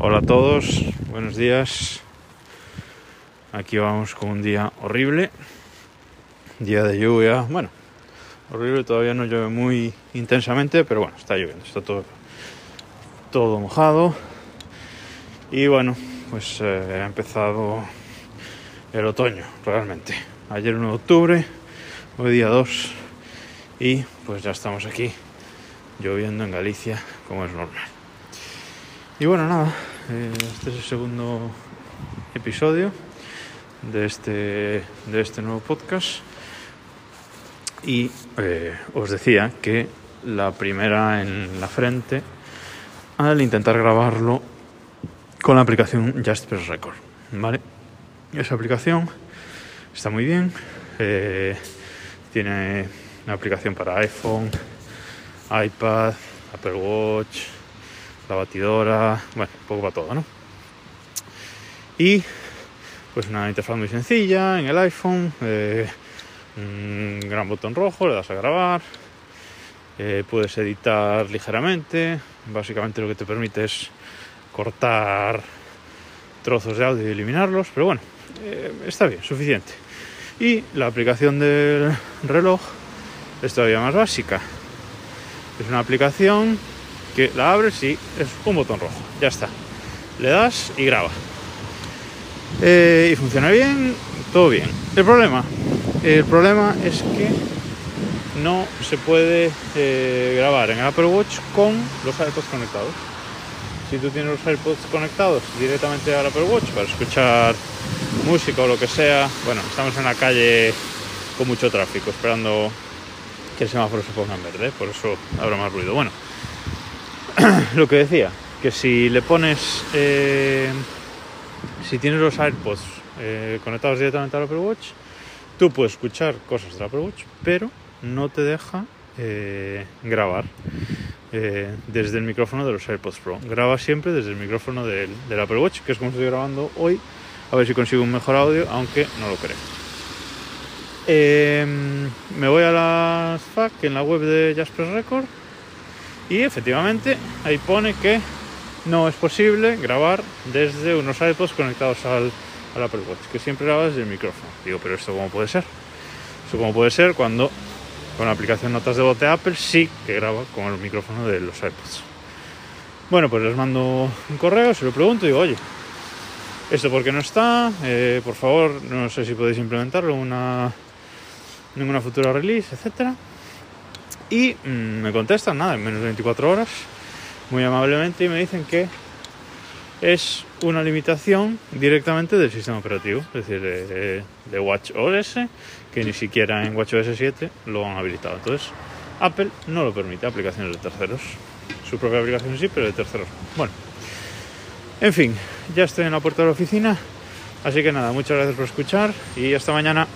Hola a todos, buenos días. Aquí vamos con un día horrible, día de lluvia. Bueno, horrible, todavía no llueve muy intensamente, pero bueno, está lloviendo, está todo, mojado. Y bueno, pues eh, ha empezado el otoño, realmente. Ayer 1 de octubre, hoy día 2, y pues ya estamos aquí, lloviendo en Galicia, como es normal. Y bueno, nada, eh, este es el segundo episodio de este, de este nuevo podcast. Y eh, os decía que la primera en la frente al intentar grabarlo con la aplicación Jasper Record. ¿Vale? Esa aplicación está muy bien. eh, tiene una aplicación para iPhone, iPad, Apple Watch, la batidora, bueno, un poco para todo, ¿no? Y pues una interfaz muy sencilla en el iPhone, eh, un gran botón rojo, le das a grabar, eh, puedes editar ligeramente, básicamente lo que te permite es cortar trozos de audio y eliminarlos, pero bueno, eh, está bien, suficiente. Y la aplicación del reloj es todavía más básica. Es una aplicación la abres y es un botón rojo, ya está. Le das y graba. Eh, y funciona bien, todo bien. El problema, el problema es que no se puede eh, grabar en Apple Watch con los AirPods conectados. Si tú tienes los AirPods conectados directamente al Apple Watch para escuchar música o lo que sea, bueno, estamos en la calle con mucho tráfico, esperando que el semáforo se ponga en verde, por eso habrá más ruido. Bueno, lo que decía, que si le pones, eh, si tienes los AirPods eh, conectados directamente al Apple Watch, tú puedes escuchar cosas del Apple Watch, pero no te deja eh, grabar desde el micrófono de los AirPods Pro. Graba siempre desde el micrófono del, del Apple Watch, que es como estoy grabando hoy. A ver si consigo un mejor audio, aunque no lo creo. Eh, me voy a las FAQ en la web de Jasper Record y efectivamente ahí pone que no es posible grabar desde unos iPods conectados al, Apple Watch, que siempre graba desde el micrófono. Digo, pero esto cómo puede ser? Eso cómo puede ser cuando con la aplicación Notas de Voz de Apple sí que graba con el micrófono de los iPods. Bueno, pues les mando un correo, se lo pregunto y digo, oye, ¿esto por qué no está? Eh, por favor, no sé si podéis implementarlo en una, en una futura release, etcétera. Y mm, me contestan, nada, en menos de 24 horas, muy amablemente, y me dicen que es una limitación directamente del sistema operativo, es decir, de, de Watch OS, que ni siquiera en WatchOS 7 lo han habilitado. Entonces, Apple no lo permite, aplicaciones de terceros. Su propia aplicación sí, pero de terceros. Bueno, en fin, ya estoy en la puerta de la oficina, así que nada, muchas gracias por escuchar y hasta mañana.